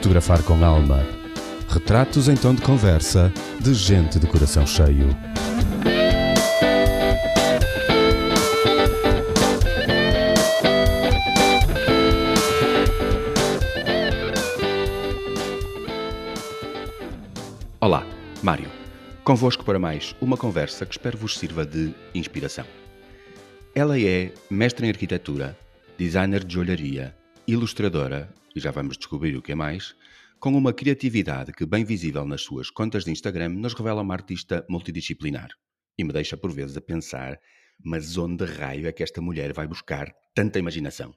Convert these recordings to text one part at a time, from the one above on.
Fotografar com alma. Retratos em tom de conversa de gente de coração cheio. Olá, Mário. Convosco para mais uma conversa que espero vos sirva de inspiração. Ela é mestre em arquitetura, designer de joalharia, ilustradora, e já vamos descobrir o que é mais, com uma criatividade que, bem visível nas suas contas de Instagram, nos revela uma artista multidisciplinar. E me deixa por vezes a pensar, mas onde raio é que esta mulher vai buscar tanta imaginação?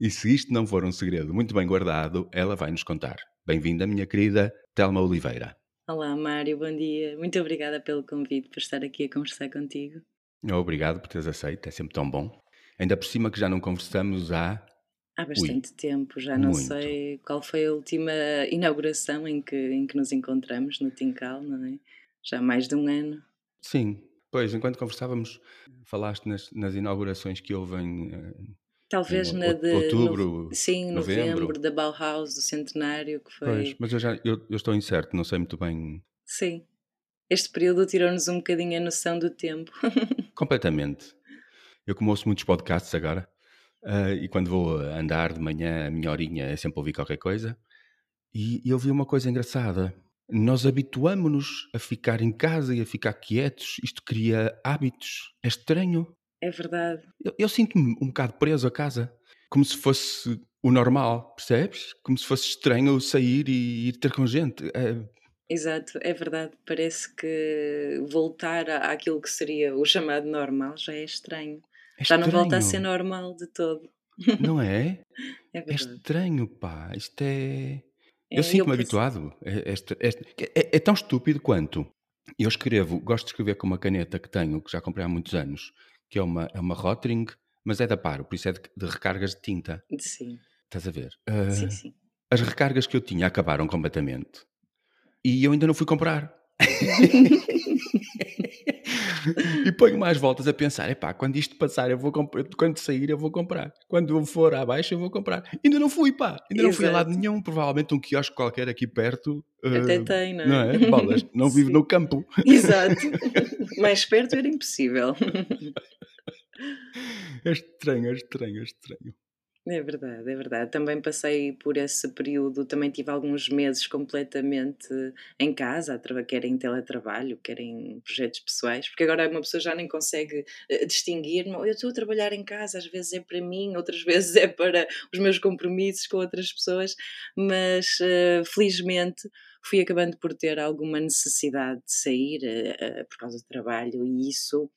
E se isto não for um segredo muito bem guardado, ela vai nos contar. Bem-vinda, minha querida Telma Oliveira. Olá, Mário, bom dia. Muito obrigada pelo convite, por estar aqui a conversar contigo. Obrigado por teres aceito, é sempre tão bom. Ainda por cima que já não conversamos há Há bastante tempo, já não muito. sei qual foi a última inauguração em que, em que nos encontramos no Tincal, não é? Já há mais de um ano. Sim, pois, enquanto conversávamos, falaste nas, nas inaugurações que houve em, eh, Talvez em na de. outubro, no- sim, novembro. novembro, da Bauhaus, do centenário, que foi. Pois, mas eu já eu, eu estou incerto, não sei muito bem Sim. Este período tirou-nos um bocadinho a noção do tempo. completamente. Eu como ouço muitos podcasts agora, eh, e quando vou andar de manhã, a minha horinha é sempre ouvir qualquer coisa, e, e eu vi uma coisa engraçada. Nós habituamos-nos a ficar em casa e a ficar quietos, isto cria hábitos. É estranho. É verdade. Eu, eu sinto-me um bocado preso a casa, como se fosse o normal, percebes? Como se fosse estranho sair e ir ter com gente. É, Exato, é verdade. Parece que voltar à- àquilo que seria o chamado normal já é estranho. É Já não volta a ser normal de todo. Não é? É É estranho, pá. Isto é. É, Eu sinto-me habituado. É, é é tão estúpido quanto. Eu escrevo, gosto de escrever com uma caneta que tenho, que já comprei há muitos anos, que é uma, é uma Rotring, mas é da Paro, por isso é de, de recargas de tinta. Sim, Estás a ver? Ah, sim, sim. as recargas que eu tinha acabaram completamente. E eu ainda não fui comprar. e ponho mais voltas a pensar: epá, quando isto passar, eu vou comprar, quando sair, eu vou comprar. Quando eu for abaixo, eu vou comprar. Ainda não fui, pá, ainda não fui a lado Exato. nenhum. Provavelmente um quiosque qualquer aqui perto. Até ah, tem, não é? não é? Bolas, não vivo no campo. Exato. Mais perto era impossível. É estranho, é estranho, é estranho. É verdade, é verdade. Também passei por esse período, também tive alguns meses completamente em casa, quer em teletrabalho, quer em projetos pessoais, porque agora uma pessoa já nem consegue eh, distinguir, eu estou a trabalhar em casa, às vezes é para mim, outras vezes é para os meus compromissos com outras pessoas, mas eh, felizmente fui acabando por ter alguma necessidade de sair eh, por causa do trabalho e isso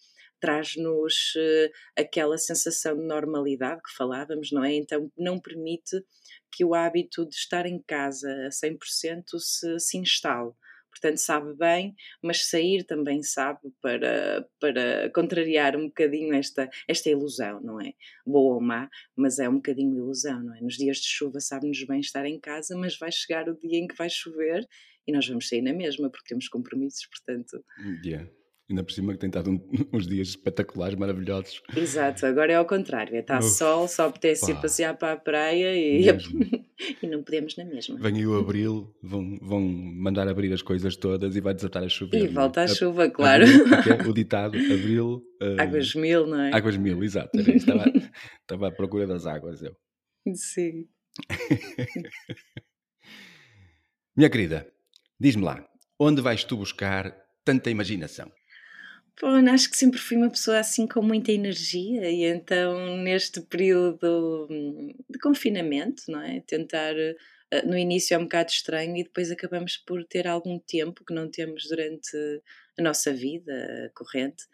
traz-nos eh, aquela sensação de normalidade que falávamos, não é? Então não permite que o hábito de estar em casa a 100% se, se instale. Portanto, sabe bem, mas sair também sabe para, para contrariar um bocadinho esta, esta ilusão, não é? Boa ou má, mas é um bocadinho ilusão, não é? Nos dias de chuva sabe-nos bem estar em casa, mas vai chegar o dia em que vai chover e nós vamos sair na mesma, porque temos compromissos, portanto. Yeah. Ainda por cima que tem estado um- uns dias espetaculares, maravilhosos. Exato, agora é ao contrário, está Uf, sol, só apetece ir passear para a praia e, e não podemos na mesma. Vem aí o abril, vão, vão mandar abrir as coisas todas e vai desatar a chover. E é? volta a A- chuva, claro. Abril, o é? o ditado, abril. eh, Águas mil, não é? águas mil, exato. Estava, estava à procura das águas. Eu. Sim. Minha querida, diz-me lá, onde vais tu buscar tanta imaginação? Pô, acho que sempre fui uma pessoa assim com muita energia e então neste período hum, de confinamento, não é? Tentar, eh, no início é um bocado estranho e depois acabamos por ter algum tempo que não temos durante a nossa vida corrente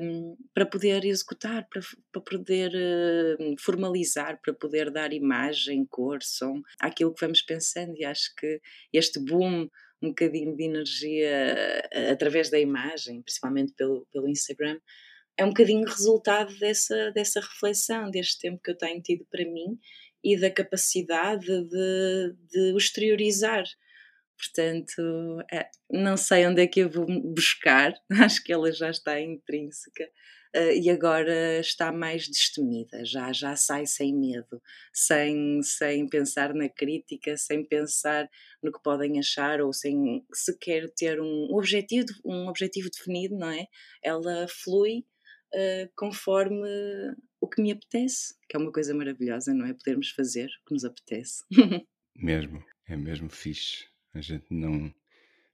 hum, para poder executar, para, para poder eh, formalizar, para poder dar imagem, cor, som àquilo que vamos pensando e acho que este boom um bocadinho de energia através da imagem, principalmente pelo, pelo Instagram, é um bocadinho resultado dessa, dessa reflexão, deste tempo que eu tenho tido para mim e da capacidade de, de exteriorizar. Portanto, é, não sei onde é que eu vou buscar, acho que ela já está intrínseca. Uh, e agora está mais destemida, já, já sai sem medo, sem, sem pensar na crítica, sem pensar no que podem achar ou sem sequer ter um objetivo, um objetivo definido, não é? Ela flui uh, conforme o que me apetece, que é uma coisa maravilhosa, não é? Podermos fazer o que nos apetece. mesmo, é mesmo fixe. A gente não.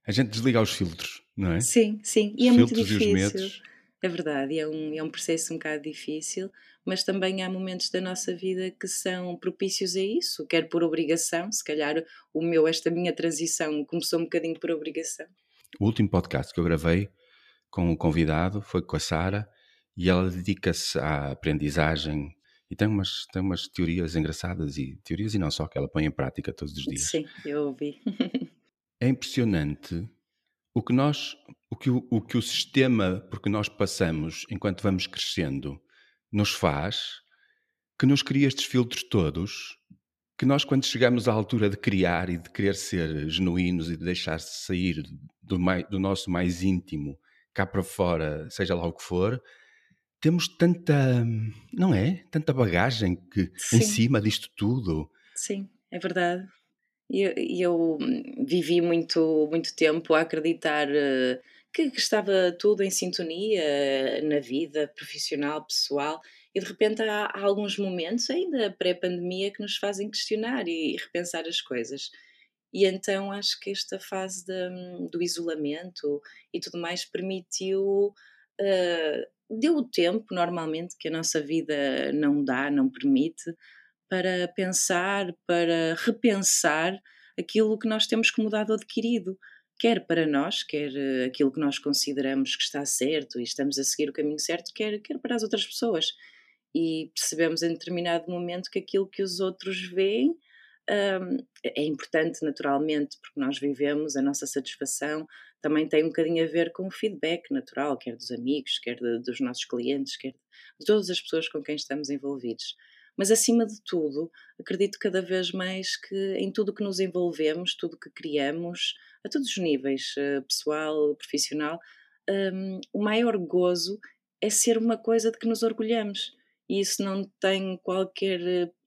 A gente desliga os filtros, não é? Sim, sim. E os é muito difícil. É verdade, é um, é um processo um bocado difícil, mas também há momentos da nossa vida que são propícios a isso, quer por obrigação, se calhar o meu, esta minha transição começou um bocadinho por obrigação. O último podcast que eu gravei com o convidado foi com a Sara e ela dedica-se à aprendizagem e tem umas, tem umas teorias engraçadas e teorias e não só que ela põe em prática todos os dias. Sim, eu ouvi. é impressionante o que nós, o que o, o que o sistema por que nós passamos enquanto vamos crescendo nos faz, que nos cria estes filtros todos, que nós quando chegamos à altura de criar e de querer ser genuínos e de deixar-se sair do, mais, do nosso mais íntimo cá para fora, seja lá o que for, temos tanta, não é? Tanta bagagem que Sim. em cima disto tudo. Sim, é verdade. E eu, eu, vivi muito, muito tempo a acreditar uh, que, que, estava tudo em sintonia na vida profissional, pessoal, e de repente há, há alguns momentos, ainda pré-pandemia, que nos fazem questionar e, e, repensar as coisas. E então acho que esta fase de, do isolamento e tudo mais permitiu. Uh, deu o tempo, normalmente, que a nossa vida não dá, não permite, para pensar, para repensar aquilo que nós temos que mudar do adquirido, quer para nós, quer eh, aquilo que nós consideramos que está certo e estamos a seguir o caminho certo, quer, quer para as outras pessoas. E percebemos em determinado momento que aquilo que os outros veem um, é importante, naturalmente, porque nós vivemos, a nossa satisfação também tem um bocadinho a ver com o feedback natural, quer dos amigos, quer de, dos nossos clientes, quer de todas as pessoas com quem estamos envolvidos. Mas, acima de tudo, acredito cada vez mais que em tudo que nos envolvemos, tudo que criamos, a todos os níveis, eh, pessoal, profissional, um, o maior gozo é ser uma coisa de que nos orgulhamos e isso não tem qualquer.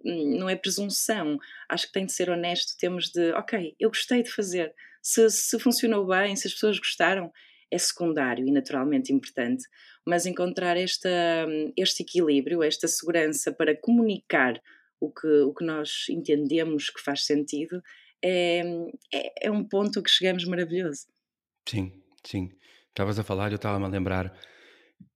Hum, não é presunção. Acho que tem de ser honesto. Temos de, ok, eu gostei de fazer. Se, se funcionou bem, se as pessoas gostaram, é secundário e naturalmente importante. Mas encontrar esta, hum, este equilíbrio, esta segurança para comunicar o que, o que nós entendemos que faz sentido, é, é, é um ponto que chegamos maravilhoso. Sim, sim. Estavas a falar, eu estava-me a lembrar.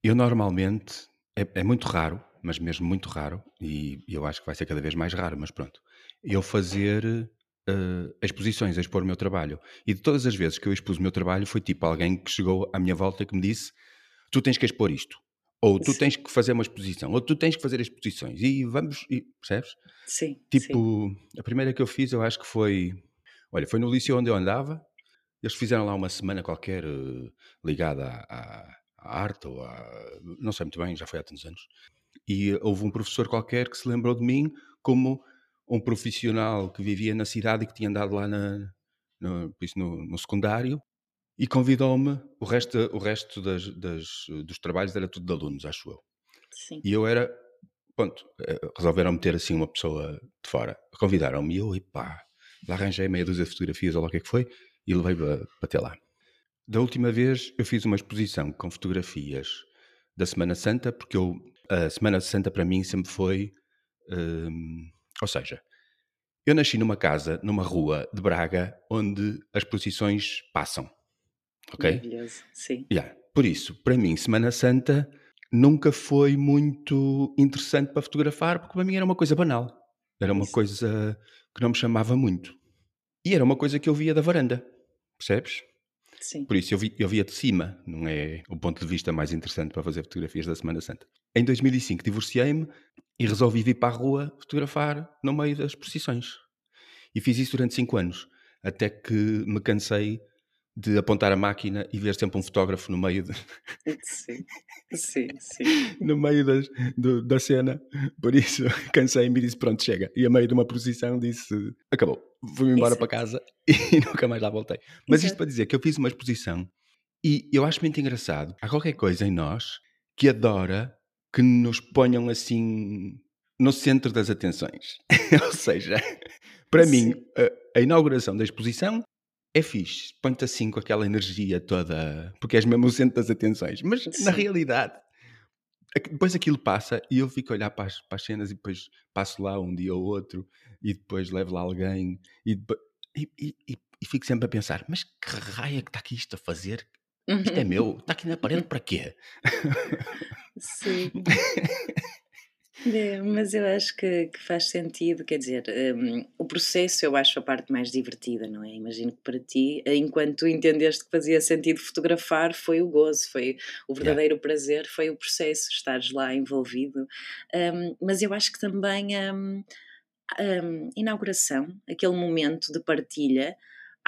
Eu normalmente, é, é muito raro, mas mesmo muito raro, e eu acho que vai ser cada vez mais raro, mas pronto, eu fazer uh, exposições, expor o meu trabalho. E de todas as vezes que eu expus o meu trabalho, foi tipo alguém que chegou à minha volta que me disse: Tu tens que expor isto, ou tu tens que fazer uma exposição, ou tu tens que fazer exposições, e vamos, e, percebes? Sim. Tipo, sim. a primeira que eu fiz, eu acho que foi. Olha, foi no liceu onde eu andava, eles fizeram lá uma semana qualquer uh, ligada à, à arte ou a. não sei muito bem, já foi há tantos anos. E houve um professor qualquer que se lembrou de mim como um profissional que vivia na cidade e que tinha andado lá na, no, no, no secundário e convidou-me. O resto, o resto das, das, dos trabalhos era tudo de alunos, acho eu. Sim. E eu era. Pronto, eh, resolveram meter assim uma pessoa de fora. Convidaram-me e eu, e pá, lá arranjei meia dúzia de fotografias ou lá o que é que foi e levei para, ter lá. Da última vez eu fiz uma exposição com fotografias da Semana Santa, porque eu a Semana Santa para mim sempre foi. Um, ou seja, eu nasci numa casa, numa rua de Braga, onde as procissões passam. Ok? Maravilhoso, sim. Yeah. Por isso, para mim, Semana Santa nunca foi muito interessante para fotografar, porque para mim era uma coisa banal. Era uma isso. coisa que não me chamava muito. E era uma coisa que eu via da varanda. Percebes? Sim. Por isso eu, vi, eu via de cima, não é o ponto de vista mais interessante para fazer fotografias da Semana Santa. Em 2005 divorciei-me e resolvi vir para a rua fotografar no meio das procissões. E fiz isso durante cinco anos, até que me cansei de apontar a máquina e ver sempre um fotógrafo no meio de... Sim, sim, sim. no meio das, do, da cena. Por isso cansei-me e disse: Pronto, chega. E a meio de uma posição disse: Acabou. Fui-me embora Exato. para casa e nunca mais lá voltei. Mas Exato. isto para dizer que eu fiz uma exposição e eu acho muito engraçado. Há qualquer coisa em nós que adora que nos ponham assim no centro das atenções. Ou seja, para Sim. mim, a, a inauguração da exposição é fixe, põe-te assim com aquela energia toda, porque és mesmo o centro das atenções. Mas Sim. na realidade, depois aquilo passa e eu fico a olhar para as, para as, cenas e depois passo lá um dia ou outro e depois levo lá alguém e, e, e, e fico sempre a pensar: mas que raia que está aqui isto a fazer? Isto é meu, está aqui na parede para quê? Sim. É, mas eu acho que, que, faz sentido, quer dizer, um, o processo eu acho a parte mais divertida, não é? Imagino que para ti, enquanto tu entendeste que fazia sentido fotografar, foi o gozo, foi o verdadeiro yeah. prazer, foi o processo, estares lá envolvido. Um, mas eu acho que também a um, hum, inauguração, aquele momento de partilha,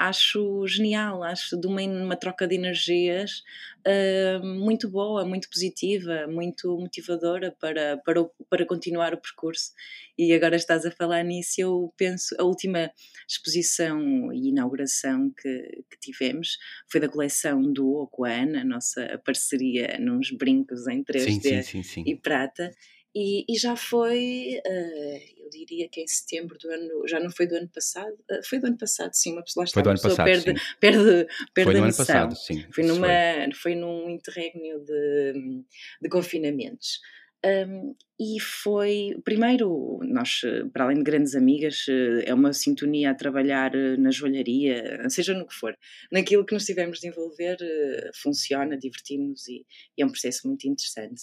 acho genial, acho de uma, uma troca de energias uh, muito boa, muito positiva, muito motivadora para, para, para continuar o percurso. E agora estás a falar nisso, eu penso, a última exposição e inauguração que, que tivemos foi da coleção do Ana, a nossa parceria nos brincos em 3D sim, sim, sim, e prata. E, e, já foi, uh, diria que em setembro do ano, já não foi do ano passado, uh, foi do ano passado, sim, uma pessoa, foi do ano passado, perde, sim. perde, perde foi do ano passado, sim. Foi, numa, foi. foi num interregno de, de confinamentos. Um, e foi, primeiro, nós, para além de grandes amigas, eh, é uma sintonia a trabalhar na joalharia, seja no que for, naquilo que nos tivemos de envolver, funciona, divertimos e, e é um processo muito interessante.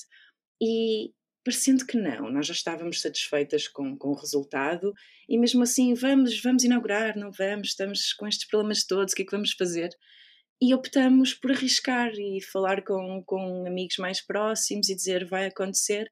E, parecendo que não, nós já estávamos satisfeitas com, com o resultado e mesmo assim, vamos, vamos inaugurar, não vamos, estamos com estes problemas todos, o que é que vamos fazer? E optamos por arriscar e falar com, com amigos mais próximos e dizer vai acontecer.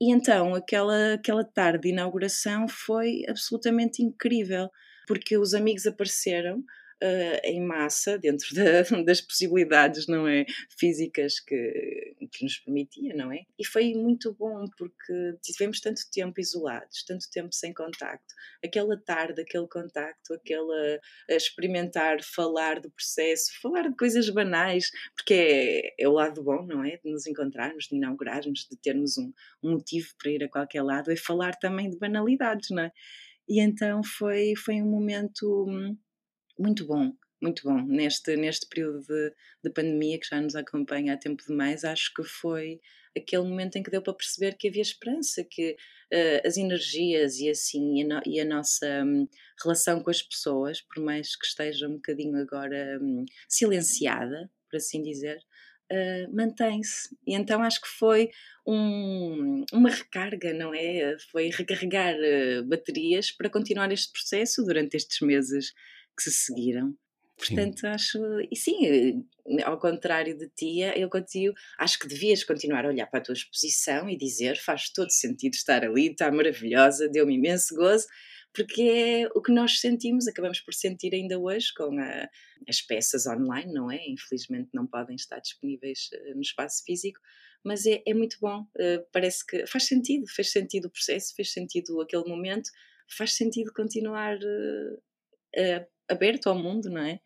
E então aquela, aquela tarde de inauguração foi absolutamente incrível, porque os amigos apareceram, uh, em massa, dentro da, das possibilidades, não é? Físicas que, que nos permitia, não é? E foi muito bom porque tivemos tanto tempo isolados, tanto tempo sem contacto. Aquela tarde, aquele contacto, aquela experimentar, falar do processo, falar de coisas banais, porque é, é o lado bom, não é? De nos encontrarmos, de inaugurarmos, de termos um, um motivo para ir a qualquer lado, é falar também de banalidades, não é? E então foi, foi um momento hum, muito bom, muito bom. Neste, neste período de, de pandemia que já nos acompanha há tempo demais, acho que foi aquele momento em que deu para perceber que havia esperança, que uh, as energias e assim e a, no, e a nossa um, relação com as pessoas, por mais que esteja um bocadinho agora um, silenciada, por assim dizer, uh, mantém-se. E então acho que foi um, uma recarga, não é? Foi recarregar uh, baterias para continuar este processo durante estes meses que se seguiram. Portanto, sim. acho. E sim, ao contrário de ti, eu contigo, acho que devias continuar a olhar para a tua exposição e dizer faz todo sentido estar ali, está maravilhosa, deu-me imenso gozo, porque é o que nós sentimos, acabamos por sentir ainda hoje com a, as peças online, não é? Infelizmente não podem estar disponíveis eh, no espaço físico, mas é, é muito bom, parece que faz sentido, fez sentido o processo, fez sentido aquele momento, faz sentido continuar. Uh, aberto ao mundo, não é?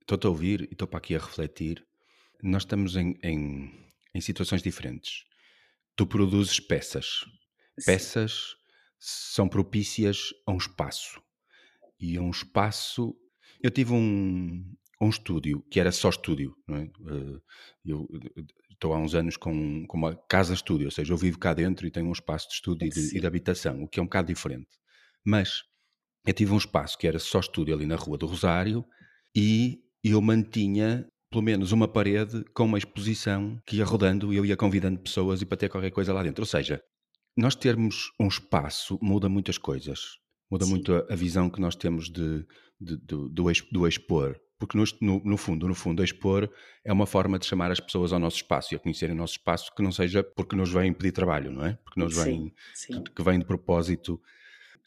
Estou-te a ouvir e estou para aqui a refletir. Nós estamos em, em, em situações diferentes. Tu produzes peças. Peças são propícias a um espaço. E a um espaço. Eu tive um, um estúdio que era só estúdio. Não é? Eh, eu estou há uns anos com, com uma casa-estúdio, ou seja, eu vivo cá dentro e tenho um espaço de estúdio e de, e de habitação, o que é um bocado diferente. Mas eu tive um espaço que era só estúdio ali na Rua do Rosário e eu mantinha pelo menos uma parede com uma exposição que ia rodando e eu ia convidando pessoas e para ter qualquer coisa lá dentro. Ou seja, nós termos um espaço muda muitas coisas. Muda Sim. muito a, a, visão que nós temos de, de, de do, do, expor. Porque no, no, no, fundo, no fundo, expor é uma forma de chamar as pessoas ao nosso espaço e a conhecerem o nosso espaço que não seja porque nos vêm pedir trabalho, não é? Porque nos vêm. Que, que vem de propósito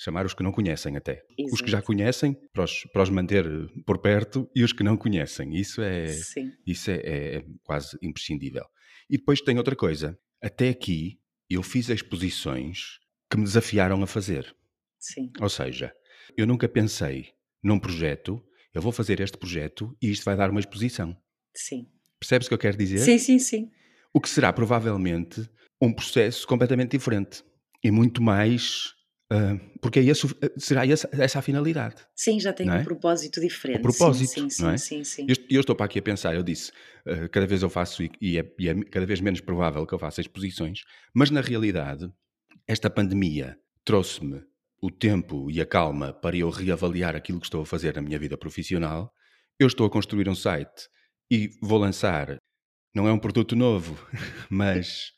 chamar os que não conhecem até. Exato. Os que já conhecem, para os, para os manter por perto, e os que não conhecem. Isso é, Sim, isso é, é quase imprescindível. E depois tem outra coisa. Até aqui, eu fiz exposições que me desafiaram a fazer. sim, Ou seja, eu nunca pensei num projeto, eu vou fazer este projeto e isto vai dar uma exposição. sim. Percebes o que eu quero dizer? Sim, sim, sim. O que será provavelmente um processo completamente diferente e muito mais. Ah, porque é esse, o- será essa, essa a finalidade. Sim, já tem é? um propósito diferente. Propósito, sim, sim, não é? sim, sim, sim. Eu, eu estou para aqui a pensar, eu disse, ah, cada vez eu faço e, e é, e é cada vez menos provável que eu faça exposições, mas na realidade, esta pandemia trouxe-me o tempo e a calma para eu reavaliar aquilo que estou a fazer na minha vida profissional. Eu estou a construir um site e vou lançar, não é um produto novo, mas,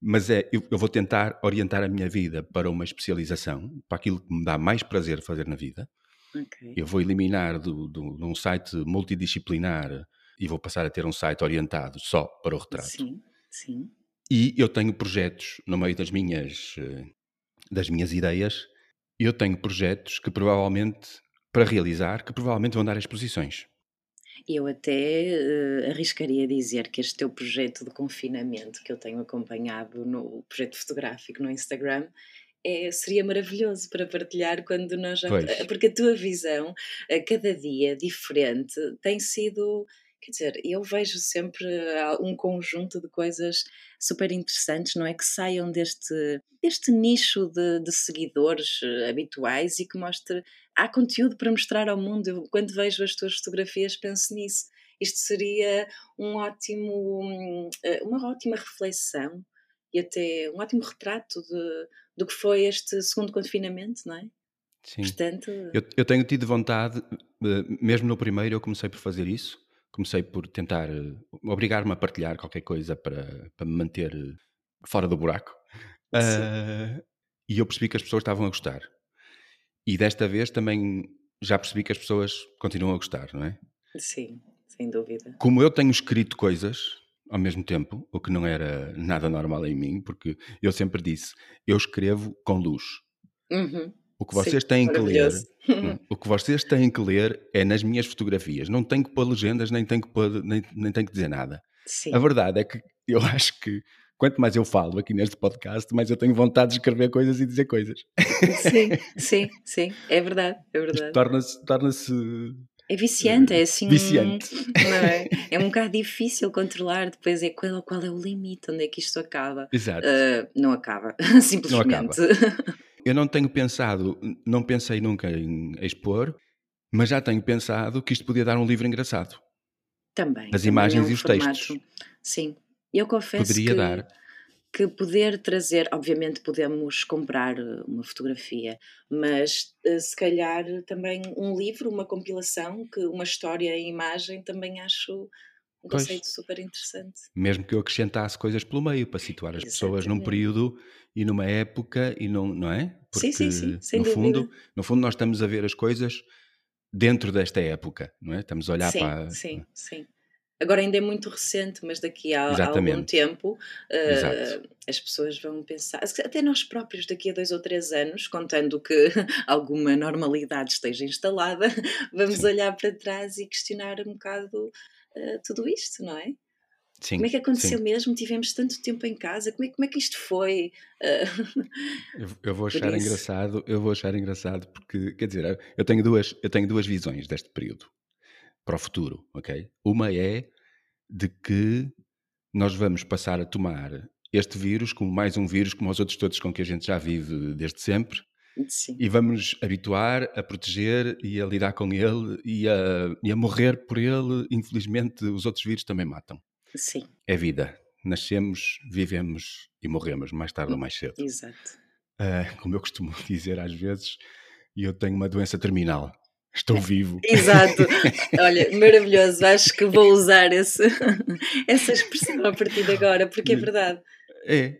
mas é, eu, eu vou tentar orientar a minha vida para uma especialização, para aquilo que me dá mais prazer fazer na vida. Ok. Eu vou eliminar do, do, de um site multidisciplinar e vou passar a ter um site orientado só para o retrato. Sim, sim. E eu tenho projetos no meio das minhas, eh, das minhas ideias, eu tenho projetos que provavelmente, para realizar, que provavelmente vão dar exposições. Eu até eh, arriscaria dizer que este teu projeto de confinamento que eu tenho acompanhado no projeto fotográfico no Instagram é, seria maravilhoso para partilhar quando nós já. Pois. Porque a tua visão, a cada dia diferente, tem sido. Quer dizer, eu vejo sempre ah, um conjunto de coisas super interessantes, não é? Que saiam deste, deste nicho de, de seguidores eh, habituais e que mostre. Há conteúdo para mostrar ao mundo. Eu, quando vejo as tuas fotografias, penso nisso. Isto seria um ótimo, eh, uma ótima reflexão e até um ótimo retrato de, do que foi este segundo confinamento, não é? Sim. Portanto, Eu, eu tenho tido vontade, eh, mesmo no primeiro eu comecei por fazer isso, comecei por tentar eh, obrigar-me a partilhar qualquer coisa para, para me manter fora do buraco. Ah, e eu percebi que as pessoas estavam a gostar. E desta vez também já percebi que as pessoas continuam a gostar, não é? sim, sem dúvida. Como eu tenho escrito coisas ao mesmo tempo, o que não era nada normal em mim, porque eu sempre disse, eu escrevo com luz. Uhum, O que sim, vocês têm que ler. Hum, O que vocês têm que ler é nas minhas fotografias. Não tenho que pôr legendas, nem tenho que, pôr, nem, nem tenho que dizer nada. Sim, A verdade é que eu acho que quanto mais eu falo aqui neste podcast, mais eu tenho vontade de escrever coisas e dizer coisas. sim, sim, sim, é verdade, é verdade. torna-se torna-se É viciante, é assim. viciante. Não é? é um bocado difícil controlar, depois é qual, qual é o limite, onde é que isto acaba. Exato. Ah, não acaba, simplesmente. Eu não tenho pensado, não pensei nunca em expor, mas já tenho pensado que isto podia dar um livro engraçado. Também. As também imagens é um e os formato. textos. Sim. Eu confesso Poderia que, dar. que poder trazer, obviamente podemos comprar eh, uma fotografia, mas eh, se calhar também um livro, uma compilação, que uma história em imagem, também acho um Pois. conceito super interessante. Mesmo que eu acrescentasse coisas pelo meio para situar as pessoas num Exatamente. período e numa época e não, não é? Sim, sim, sim, sem no dúvida. fundo, no fundo nós estamos a ver as coisas dentro desta época, não é? Estamos a olhar sim, para sim, sim. Agora ainda é muito recente, mas daqui a, a algum tempo Exato. as pessoas vão pensar, até nós próprios daqui a dois ou três anos, contando que alguma normalidade esteja instalada, vamos Sim. olhar para trás e questionar um bocado eh, tudo isto, não é? Sim, Como é que aconteceu sim. mesmo? Tivemos tanto tempo em casa, como é, como é que isto foi? Eh, Eu, eu vou achar engraçado, eu vou achar engraçado porque, quer dizer, eu tenho duas, eu tenho duas visões deste período para o futuro, ok? Uma é de que nós vamos passar a tomar este vírus como mais um vírus como os outros todos com que a gente já vive desde sempre sim, e vamos habituar a proteger e a lidar com ele e a, e a morrer por ele. Infelizmente, os outros vírus também matam. sim, É vida. Nascemos, vivemos e morremos mais tarde ou mais cedo. exato. Ah, como eu costumo dizer às vezes, eu tenho uma doença terminal. Estou vivo. Exato. Olha, maravilhoso. Acho que vou usar esse, essa expressão a partir de agora, porque é verdade. É.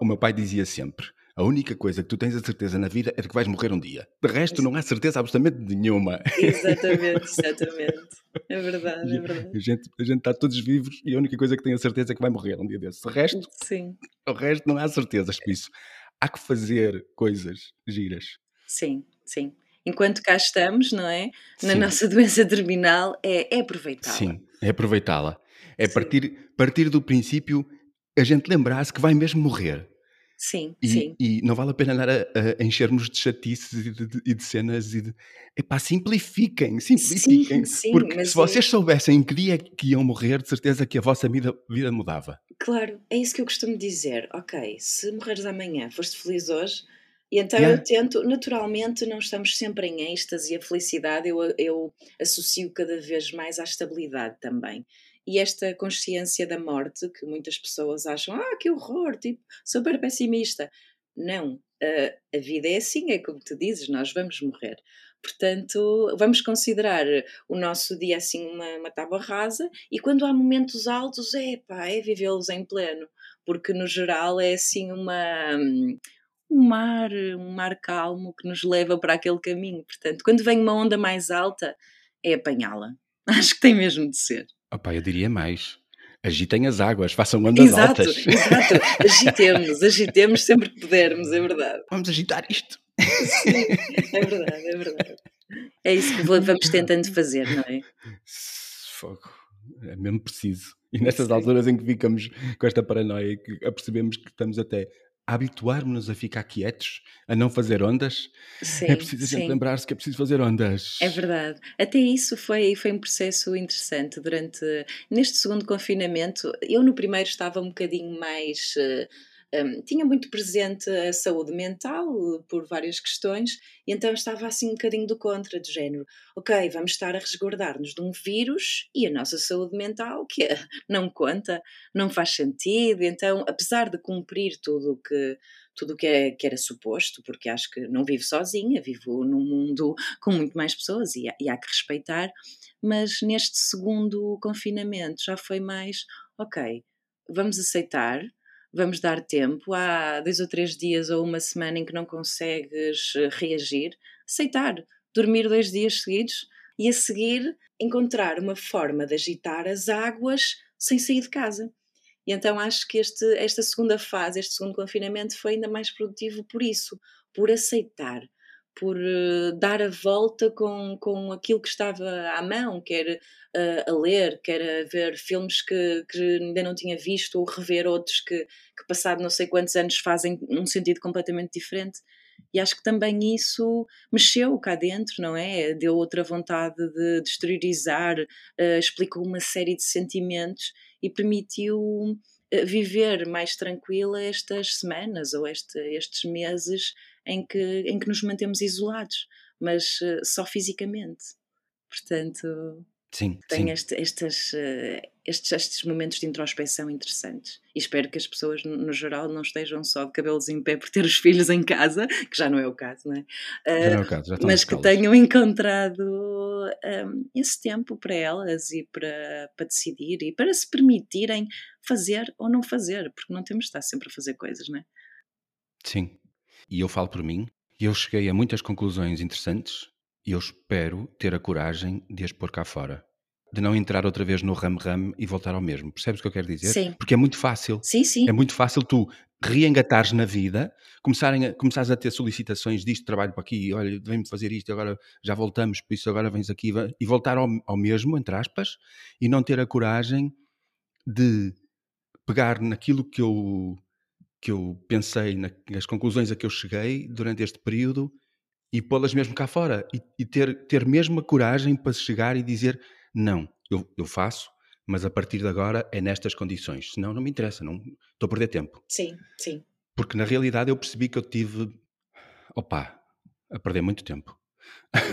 O meu pai dizia sempre: a única coisa que tu tens a certeza na vida é de que vais morrer um dia. De resto, não há certeza absolutamente nenhuma. Exatamente, exatamente. É verdade, é verdade. A gente, a gente está todos vivos e a única coisa que tem a certeza é que vai morrer um dia desses. O resto, Sim, o resto não há certezas por isso. Há que fazer coisas giras. Sim, sim. Enquanto cá estamos, não é? Na sim. nossa doença terminal, é, é aproveitá-la. Sim, é aproveitá-la. É partir, partir do princípio a gente lembrar-se que vai mesmo morrer. Sim, e, sim. E não vale a pena andar a, a encher-nos de chatices e de, de, e de, cenas e de. Epá, simplifiquem, simplifiquem. Sim, sim, porque se vocês é... soubessem que dia que iam morrer, de certeza que a vossa vida, vida mudava. Claro, é isso que eu costumo dizer. Ok, se morreres amanhã, foste feliz hoje, e então yeah. eu tento, naturalmente, não estamos sempre em êxtase e a felicidade eu, eu associo cada vez mais à estabilidade também e esta consciência da morte, que muitas pessoas acham, ah, que horror, tipo, super pessimista. Não, a, a vida é assim, é como tu dizes, nós vamos morrer. Portanto, vamos considerar o nosso dia assim uma, uma tábua rasa e quando há momentos altos, é pá, é vivê-los em pleno, porque no geral é assim uma, um mar, um mar calmo que nos leva para aquele caminho. Portanto, quando vem uma onda mais alta, é apanhá-la. Acho que tem mesmo de ser. Opa, eu diria mais. Agitem as águas, façam ondas exato, altas. Exato, agitemos, agitemos sempre que pudermos, é verdade. Vamos agitar isto. Sim, é verdade, é verdade. É isso que vamos tentando fazer, não é? Fogo. É mesmo preciso. E nessas Sim. alturas em que ficamos com esta paranoia, que apercebemos que estamos até habituarmos-nos a ficar quietos, a não fazer ondas, é sim, é preciso lembrar-se que é preciso fazer ondas. É verdade. Até isso foi, foi um processo interessante durante neste segundo confinamento. Eu no primeiro estava um bocadinho mais uh, um, tinha muito presente a saúde mental por várias questões, e então estava assim um bocadinho do contra, do género, ok, vamos estar a resguardar-nos de um vírus e a nossa saúde mental, que é, não conta, não faz sentido, então, apesar de cumprir tudo o que tudo que, é, que era suposto, porque acho que não vivo sozinha, vivo num mundo com muito mais pessoas e, e há que respeitar, mas neste segundo confinamento já foi mais, ok, vamos aceitar, vamos dar tempo. Há dois ou três dias ou uma semana em que não consegues eh, reagir, aceitar, dormir dois dias seguidos e a seguir encontrar uma forma de agitar as águas sem sair de casa. E então acho que este, esta segunda fase, este segundo confinamento foi ainda mais produtivo por isso, por aceitar, por uh, dar a volta com, com aquilo que estava à mão, quer uh, a ler, quer a ver filmes que, que ainda não tinha visto, ou rever outros que, que, passado não sei quantos anos, fazem um sentido completamente diferente. E acho que também isso mexeu cá dentro, não é? Deu outra vontade de, de exteriorizar, uh, explicou uma série de sentimentos e permitiu viver mais tranquila estas semanas ou este, estes meses em que, em que nos mantemos isolados, mas uh, só fisicamente. Portanto, sim, tem sim. Este, estes, uh, estes, estes momentos de introspeção interessantes. E espero que as pessoas, no geral, não estejam só de cabelos em pé por ter os filhos em casa, que já não é o caso, não é? Já não é o caso, já Mas que tenham encontrado um, esse tempo para elas e para, para decidir e para se permitirem fazer ou não fazer, porque não temos de estar sempre a fazer coisas, não é? Sim, e eu falo por mim, e eu cheguei a muitas conclusões interessantes e eu espero ter a coragem de as pôr cá fora. De não entrar outra vez no ram-ram e voltar ao mesmo. Percebes o que eu quero dizer? Sim. Porque é muito fácil. Sim, sim. É muito fácil tu reengatares na vida, começarem a, começares a ter solicitações disto, trabalho para aqui, olha, vem-me fazer isto, agora já voltamos, por isso agora vens aqui, e voltar ao, ao mesmo, entre aspas, e não ter a coragem de pegar naquilo que eu que eu pensei, nas conclusões a que eu cheguei durante este período e pô-las mesmo cá fora e, e, ter, ter mesmo a coragem para chegar e dizer não, eu, eu faço, mas a partir de agora é nestas condições, senão não me interessa, não estou a perder tempo. Sim, sim. Porque na realidade eu percebi que eu tive, opa, a perder muito tempo.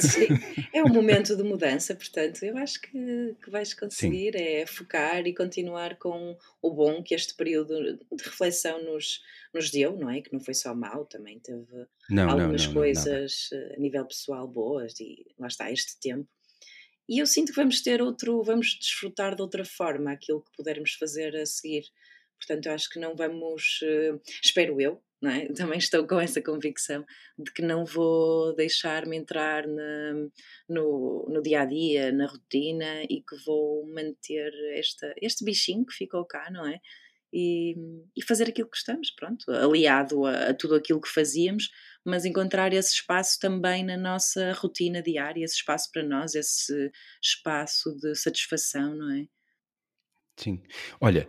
Sim, é um momento de mudança, portanto, eu acho que, que vais conseguir Sim. é focar e continuar com o bom que este período de reflexão nos, nos deu, não é? Que não foi só mau, também teve não, algumas não, não, coisas eh, a nível pessoal boas e lá está este tempo. E eu sinto que vamos ter outro, vamos desfrutar de outra forma aquilo que pudermos fazer a seguir. Portanto, eu acho que não vamos, eh, espero eu, é? Também estou com essa convicção de que não vou deixar-me entrar na, no, no dia a dia, na rotina e que vou manter esta, este bichinho que ficou cá, não é? E, e fazer aquilo que estamos, pronto, aliado a, a, tudo aquilo que fazíamos, mas encontrar esse espaço também na nossa rotina diária, esse espaço para nós, esse espaço de satisfação, não é? Sim. Olha,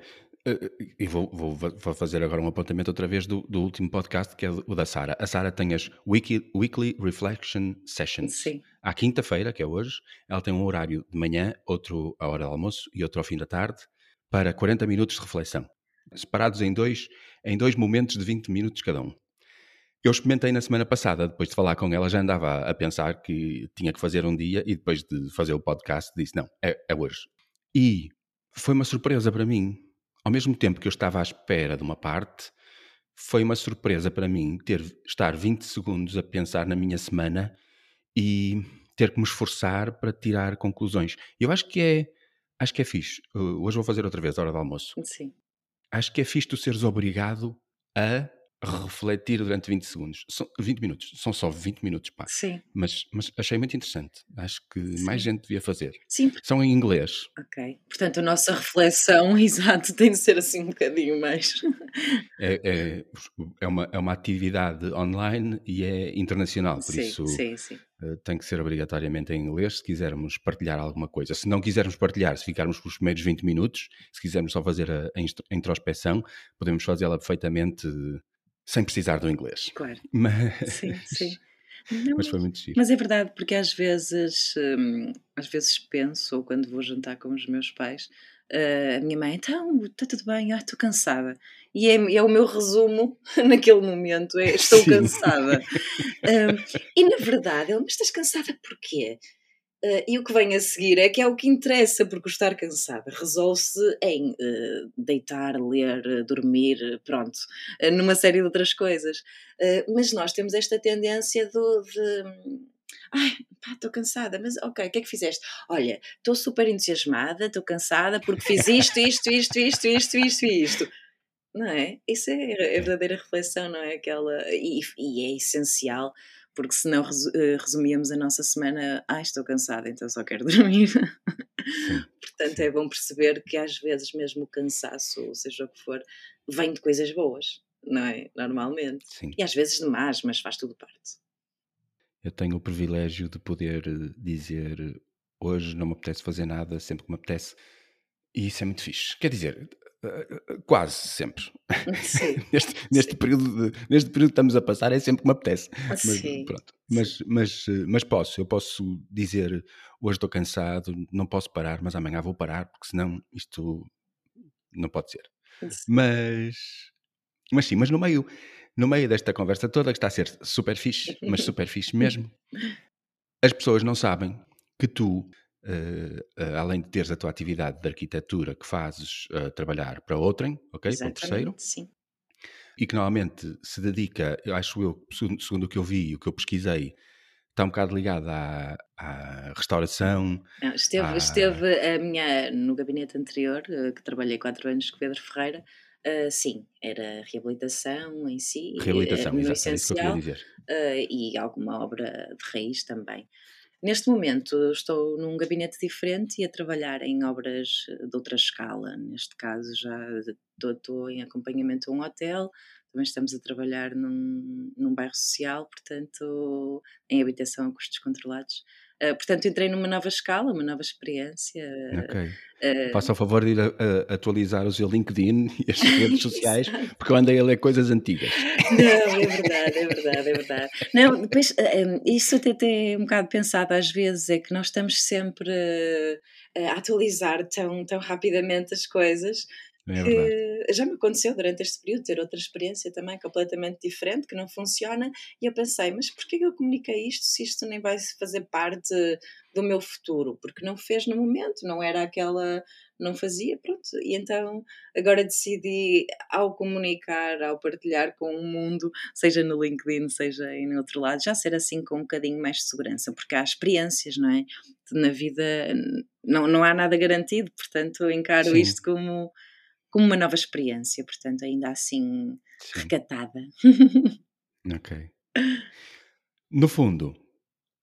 e vou, vou, vou fazer agora um apontamento outra vez do, do último podcast, que é o da Sara. A Sara tem as Wiki, Weekly Reflection Sessions. Sim. À quinta-feira, que é hoje, ela tem um horário de manhã, outro à hora do almoço e outro ao fim da tarde, para 40 minutos de reflexão. Separados em dois, em dois momentos de 20 minutos cada um. Eu experimentei na semana passada, depois de falar com ela, já andava a pensar que tinha que fazer um dia e depois de fazer o podcast disse: não, é, é hoje. E foi uma surpresa para mim. Ao mesmo tempo que eu estava à espera de uma parte, foi uma surpresa para mim ter estar 20 segundos a pensar na minha semana e ter que me esforçar para tirar conclusões. Eu acho que é acho que é fixe. Uh, hoje vou fazer outra vez a hora do almoço. Sim. Acho que é fixe tu seres obrigado a refletir durante 20 segundos. São 20 minutos, são só 20 minutos, pá. Sim. Mas, mas achei muito interessante. Acho que Sim. mais gente devia fazer. Sim, São em inglês. ok. Portanto, a nossa reflexão, exato, tem de ser assim um bocadinho mais. É, é, é, uma, é uma atividade online e é internacional, por sim, isso sim, sim. eh, tem que ser obrigatoriamente em inglês se quisermos partilhar alguma coisa. Se não quisermos partilhar, se ficarmos pelos primeiros 20 minutos, se quisermos só fazer a, a introspeção, podemos fazê-la perfeitamente sem precisar do inglês. Claro. Mas, Sim, sim. Não, mas foi muito giro. Mas é verdade, porque às vezes, hum, às vezes penso, ou quando vou jantar com os meus pais, eh, a minha mãe, então, está tudo bem, ah, estou cansada. E é, é o meu resumo naquele momento, é, estou Sim. cansada. Hum, e na verdade, ele, mas estás cansada porquê? Eh, e o que vem a seguir é que é o que interessa, porque estar cansada resolve-se em eh, deitar, ler, eh, dormir, pronto, eh, numa série de outras coisas. Mas nós temos esta tendência do, de. Ai, pá, estou cansada, mas ok, o que é que fizeste? Olha, estou super entusiasmada, estou cansada porque fiz isto, isto, isto, isto, isto, isto isto. Não é? Isso é a verdadeira reflexão, não é? Aquela, e, e é essencial, porque senão eh, resumíamos a nossa semana, ai, estou cansada, então só quero dormir. Portanto, é bom perceber que às vezes mesmo o cansaço, ou seja o que for, vem de coisas boas, não é? Normalmente. Sim. E às vezes demais, mas faz tudo parte. Eu tenho o privilégio de poder eh, dizer hoje não me apetece fazer nada, sempre que me apetece. E isso é muito fixe. Quer dizer, quase sempre. Neste, neste, período de- neste período que estamos a passar é sempre que me apetece. Mas, sim. pronto. Mas, mas, eh, mas posso, eu posso dizer hoje estou cansado, não posso parar, mas amanhã vou parar, porque senão isto não pode ser. Mas, mas sim, mas no meio, no meio desta conversa toda, que está a ser super fixe, mas super fixe mesmo, as pessoas não sabem que tu, eh, além de teres a tua atividade de arquitetura que fazes a trabalhar para outrem, ok? Para o terceiro, Exatamente, sim. e que normalmente se dedica, eu acho eu, segundo, segundo o que eu vi e o que eu pesquisei, está um bocado ligado à, à restauração. Não, esteve, Ah. esteve a minha, no gabinete anterior, que trabalhei quatro anos com Pedro Ferreira, eh, sim, era reabilitação em si, Reabilitação, era isso que eu queria dizer. eh, e alguma obra de raiz também. Neste momento estou num gabinete diferente e a trabalhar em obras de outra escala. Neste caso já estou, estou em acompanhamento a um hotel, também estamos a trabalhar num, num bairro social, portanto, em habitação a custos controlados. Eh, portanto, entrei numa nova escala, uma nova experiência. Ok. eh, Faça o favor de ir a, a- atualizar o seu LinkedIn e as redes sociais, porque eu andei a ler coisas antigas. Não, é verdade, é verdade, é verdade. Não, depois, eh, eh, isso até tem um bocado pensado às vezes, é que nós estamos sempre eh, a atualizar tão, tão rapidamente as coisas É que já me aconteceu durante este período ter outra experiência também completamente diferente, que não funciona, e eu pensei, mas porquê que eu comuniquei isto se isto nem vai fazer parte do meu futuro? Porque não fez no momento, não era aquela, não fazia, pronto. E então agora decidi, ao comunicar, ao partilhar com o mundo, seja no LinkedIn, seja em outro lado, já ser assim com um bocadinho mais de segurança, porque há experiências, não é? Na vida não, não há nada garantido, portanto eu encaro Sim. isto como como uma nova experiência, portanto, ainda assim Sim. recatada. Ok. No fundo,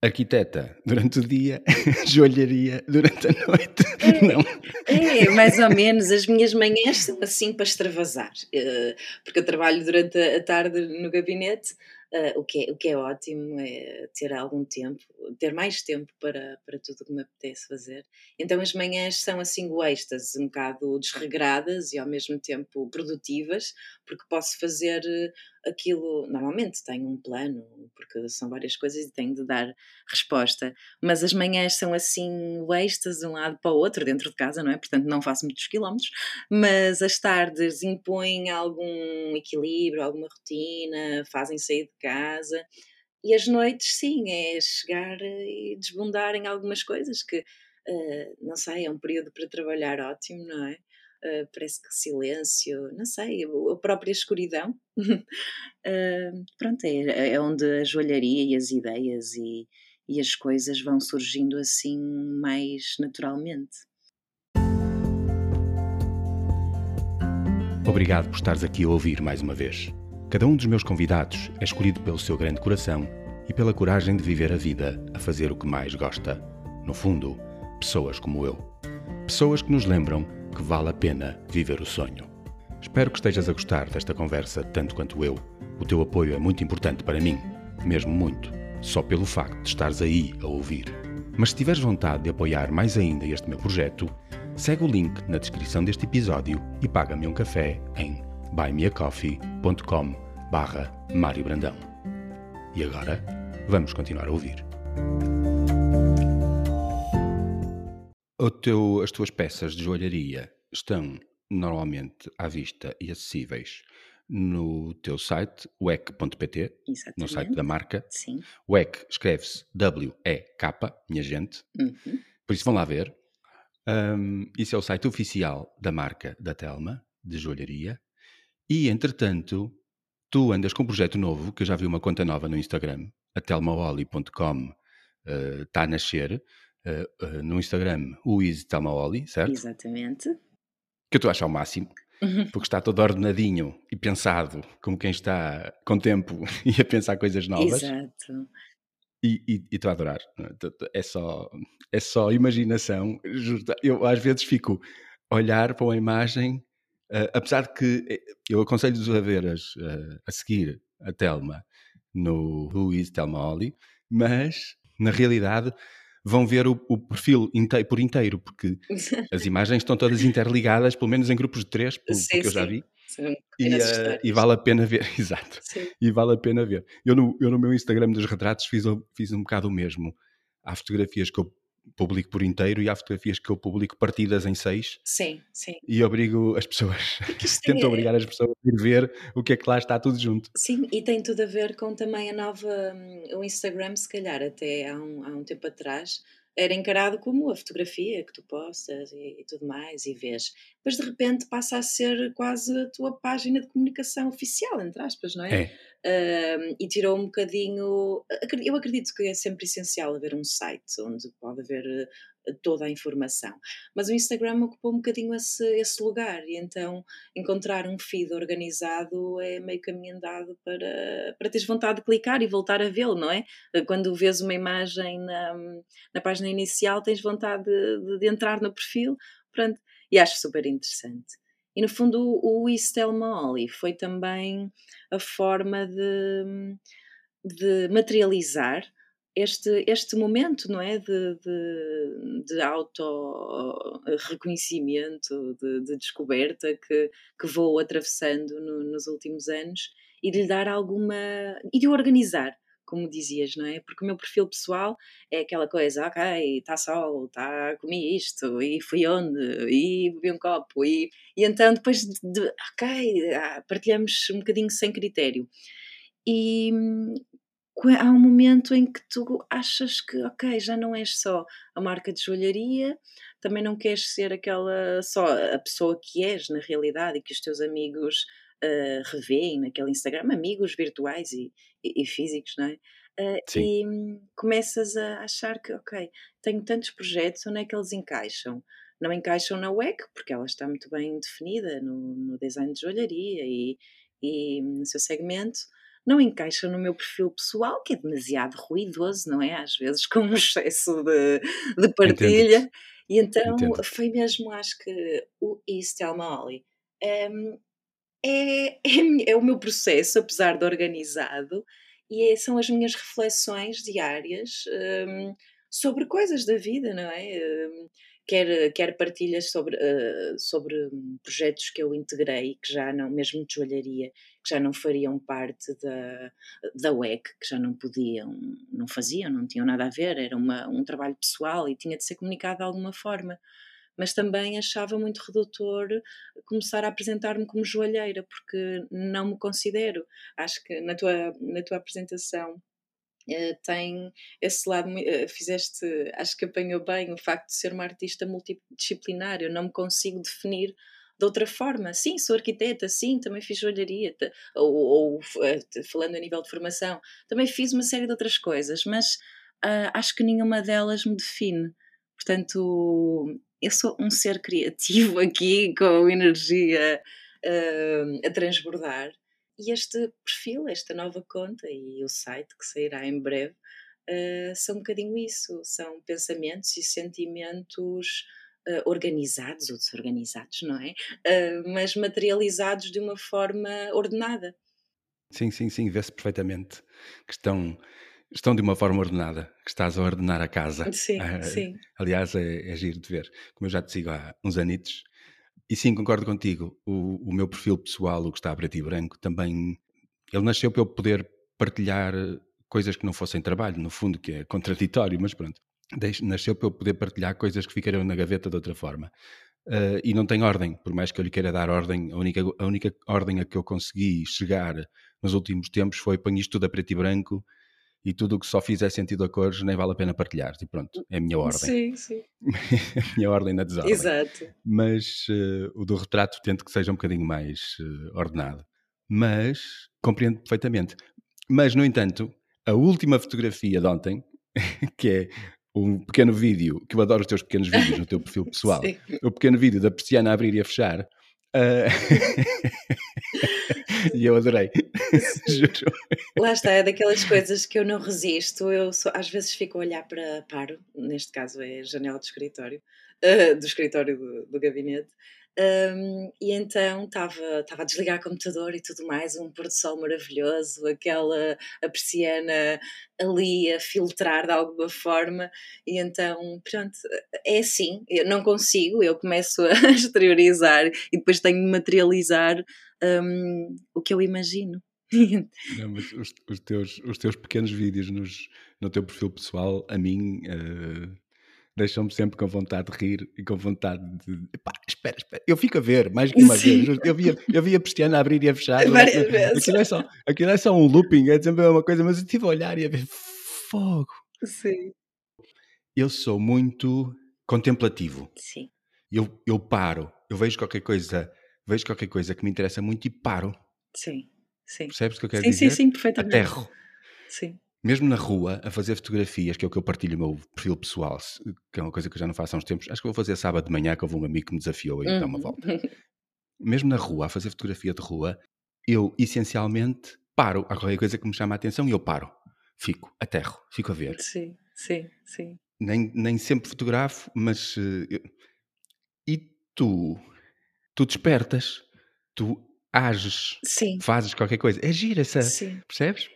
arquiteta durante o dia, joalharia durante a noite. Não. É, mais ou menos, as minhas manhãs são assim para extravasar, eh, porque eu trabalho durante a tarde no gabinete, Uh, o, que é, o que é ótimo é ter algum tempo, ter mais tempo para, para tudo o que me apetece fazer. Então as manhãs são assim goestas, um bocado desregradas e ao mesmo tempo produtivas, porque posso fazer aquilo. Normalmente tenho um plano, porque são várias coisas e tenho de dar resposta, mas as manhãs são assim goestas de um lado para o outro, dentro de casa, não é? Portanto, não faço muitos quilómetros, mas as tardes impõem algum equilíbrio, alguma rotina, fazem sair de casa. E as noites, sim, é chegar e desbundar em algumas coisas que, uh, não sei, é um período para trabalhar ótimo, não é? Uh, parece que silêncio, não sei, a própria escuridão. uh, pronto, é, é, onde a joalharia e as ideias e, e as coisas vão surgindo assim mais naturalmente. Obrigado por estares aqui a ouvir mais uma vez. Cada um dos meus convidados é escolhido pelo seu grande coração e pela coragem de viver a vida a fazer o que mais gosta. No fundo, pessoas como eu. Pessoas que nos lembram que vale a pena viver o sonho. Espero que estejas a gostar desta conversa tanto quanto eu. O teu apoio é muito importante para mim, mesmo muito, só pelo facto de estares aí a ouvir. Mas se tiveres vontade de apoiar mais ainda este meu projeto, segue o link na descrição deste episódio e paga-me um café em buymeacoffee.com barra Mário Brandão. E agora, vamos continuar a ouvir. Teu, as tuas peças de joalharia estão normalmente à vista e acessíveis no teu site, wec.pt, no site da marca. Sim. WEC escreve-se W-E-K, minha gente. Uhum. Por isso vão lá ver. Um, isso é o site oficial da marca da Telma, de joalharia. E, entretanto, tu andas com um projeto novo, que eu já vi uma conta nova no Instagram, a telmaoli.com está uh, a nascer. Uh, uh, no Instagram, o Easy Telmaoli, certo? Exatamente. Que eu estou a achar o máximo, uhum. porque está todo ordenadinho e pensado, como quem está com tempo e a pensar coisas novas. Exato. E estou a adorar. É só, é só imaginação. Eu às vezes fico a olhar para uma imagem Uh, apesar de que eu aconselho-vos a ver as, a seguir a Telma no Who is Telma Oli, mas na realidade vão ver o, o perfil inteiro, por inteiro, porque as imagens estão todas interligadas, pelo menos em grupos de três, pelo, sim, que eu já vi. E, uh, e, vale a pena ver, exato. Sim. E vale a pena ver. Eu no, eu no meu Instagram dos retratos fiz, fiz um bocado o mesmo. Há fotografias que eu publico por inteiro e há fotografias que eu publico partidas em seis. Sim, sim. E obrigo as pessoas, tento é... obrigar as pessoas a ir ver o que é que lá está tudo junto. Sim, e tem tudo a ver com também a nova, hum, o Instagram, se calhar até há um, há um tempo atrás, era encarado como a fotografia que tu postas e, e, tudo mais e vês. Mas de repente passa a ser quase a tua página de comunicação oficial, entre aspas, não é? é. E tirou um bocadinho. Eu acredito que é sempre essencial haver um site onde pode haver toda a informação. Mas o Instagram ocupou um bocadinho esse, esse lugar e então encontrar um feed organizado é meio caminho andado para, para teres vontade de clicar e voltar a vê-lo, não é? Quando vês uma imagem na, na página inicial tens vontade de, de entrar no perfil, pronto, e acho super interessante. E no fundo o Istel Molly foi também a forma de, de materializar este, este momento, não é? De, de, de auto-reconhecimento, de, de, descoberta que, que vou atravessando no, nos últimos anos e de lhe dar alguma. e de organizar, como dizias, não é? Porque o meu perfil pessoal é aquela coisa, ok, está sol, está, comi isto, e fui onde, e bebi um copo, e, e então depois de, ok, ah, partilhamos um bocadinho sem critério. E há um momento em que tu achas que, ok, já não és só a marca de joalharia, também não queres ser aquela só a pessoa que és na realidade e que os teus amigos uh, revêem naquele Instagram, amigos virtuais e, e, e físicos, não é? Uh, e hum, começas a achar que, ok, tenho tantos projetos, onde é que eles encaixam? Não encaixam na WEC, porque ela está muito bem definida no, no design de joalharia e, e no seu segmento, não encaixa no meu perfil pessoal, que é demasiado ruidoso, não é? Às vezes com um excesso de, de partilha. Entendo. E então Entendo. foi mesmo, acho que o East Molly é, é, é, é, o meu processo, apesar de organizado, e é, são as minhas reflexões diárias um, sobre coisas da vida, não é? Um, quer, quer partilhas sobre, uh, sobre projetos que eu integrei, que já não, mesmo de joalharia, que já não fariam parte da, da WEC, que já não podiam, não faziam, não tinham nada a ver, era uma, um trabalho pessoal e tinha de ser comunicado de alguma forma. Mas também achava muito redutor começar a apresentar-me como joalheira, porque não me considero. Acho que na tua, na tua apresentação Uh, tem esse lado, uh, fizeste, acho que apanhou bem o facto de ser uma artista multidisciplinar, eu não me consigo definir de outra forma. Sim, sou arquiteta, sim, também fiz joalharia, ou, ou uh, falando a nível de formação, também fiz uma série de outras coisas, mas acho que nenhuma delas me define. Portanto, eu sou um ser criativo aqui, com energia a transbordar e este perfil, esta nova conta e o site que sairá em breve uh, são um bocadinho isso, são pensamentos e sentimentos uh, organizados ou desorganizados, não é? Uh, mas materializados de uma forma ordenada. Sim, sim, sim, vê-se perfeitamente que estão, estão de uma forma ordenada, que estás a ordenar a casa. Sim, sim. Aliás, é, é giro de ver. Como eu já te sigo há uns anitos, e sim, concordo contigo. O, o meu perfil pessoal, o que está a preto e branco, também. Ele nasceu para eu poder partilhar coisas que não fossem trabalho, no fundo, que é contraditório, mas pronto. Nasceu para eu poder partilhar coisas que ficariam na gaveta de outra forma. Uh, e não tem ordem, por mais que eu lhe queira dar ordem, a única, a única ordem a que eu consegui chegar nos últimos tempos foi põe isto tudo a preto e branco e tudo o que só fizer sentido a cores nem vale a pena partilhar. E pronto, é a minha ordem. Sim, sim. a minha ordem na desordem. Exato. Mas uh, o do retrato tento que seja um bocadinho mais uh, ordenado. Mas compreendo perfeitamente. Mas, no entanto, a última fotografia de ontem, que é um pequeno vídeo, que eu adoro os teus pequenos vídeos no teu perfil pessoal, o pequeno vídeo da persiana a abrir e a fechar, Uh... e eu adorei. Juro. Lá está, é daquelas coisas que eu não resisto. Eu só, às vezes fico a olhar para paro, neste caso é a janela do escritório, uh, do escritório do, do gabinete, um, e então estava a desligar o computador e tudo mais, um pôr do sol maravilhoso, aquela a persiana ali a filtrar de alguma forma, e então, pronto, é assim, eu não consigo, eu começo a exteriorizar e depois tenho de materializar um, o que eu imagino. Não, mas os, os, teus, os teus pequenos vídeos nos, no teu perfil pessoal, a mim. Uh deixam-me sempre com vontade de rir e com vontade de. Epá, espera, espera. Eu fico a ver mais que uma Sim. vez. Eu via, eu via a Cristiana abrir e a fechar. Várias vezes. Aquilo é, só, aquilo é só um looping, é sempre uma coisa, mas eu estive a olhar e a ver fogo. Sim. Eu sou muito contemplativo. Sim. Eu, eu paro, eu vejo qualquer coisa, vejo qualquer coisa que me interessa muito e paro. Sim, sim. Percebes o que eu quero sim, dizer? Sim, sim, perfeitamente. Aterro. Sim mesmo na rua, a fazer fotografias, que é o que eu partilho o meu perfil pessoal, que é uma coisa que eu já não faço há uns tempos, acho que vou fazer sábado de manhã, que houve um amigo que me desafiou a ir dar uma uhum. volta. mesmo na rua, a fazer fotografia de rua, eu essencialmente paro. Há qualquer coisa que me chama a atenção e eu paro. Fico, aterro, fico a ver. Sim, sim, sim. Nem, nem sempre fotografo, mas. Uh, eu... E tu? Tu despertas, tu ages, Sim. fazes qualquer coisa. É gira essa, Sim. percebes?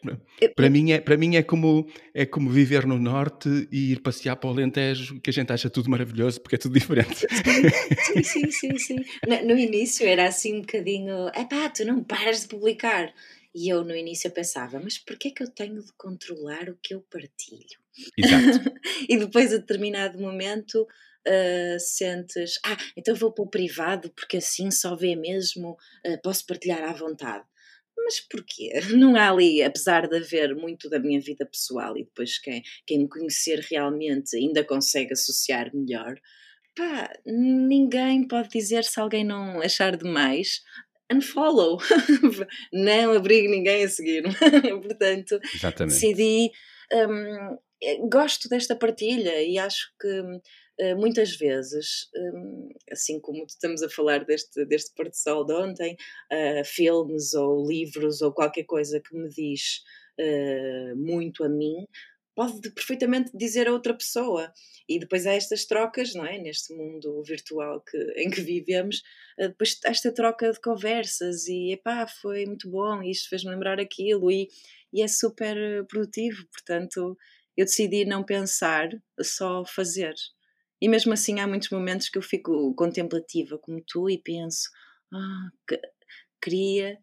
Para, eu, mim é, para mim é como é como viver no norte e ir passear para o Alentejo, que a gente acha tudo maravilhoso porque é tudo diferente. Sim, sim, sim, sim. No, no início era assim um bocadinho, é pá, tu não paras de publicar. E eu no início pensava, mas porquê é que eu tenho de controlar o que eu partilho? Exato. e depois a determinado momento uh, sentes, ah, então vou para o privado porque assim só vê mesmo, uh, posso partilhar à vontade. Mas porquê? Não há ali, apesar de haver muito da minha vida pessoal e depois quem, quem me conhecer realmente ainda consegue associar melhor, pá, ninguém pode dizer se alguém não achar demais, unfollow. não abrigo ninguém a seguir-me. Portanto, Exatamente. decidi. Um, eh, gosto desta partilha e acho que muitas vezes, hum, assim como estamos a falar deste, deste pôr sol de ontem, uh, filmes ou livros ou qualquer coisa que me diz muito a mim, pode perfeitamente dizer a outra pessoa. E depois há estas trocas, não é? Neste mundo virtual que, em que vivemos, eh, depois esta troca de conversas e epá, foi muito bom, isto fez-me lembrar aquilo e, e é super produtivo. Portanto, eu decidi não pensar, só fazer. E mesmo assim há muitos momentos que eu fico contemplativa como tu e penso, ah, que, queria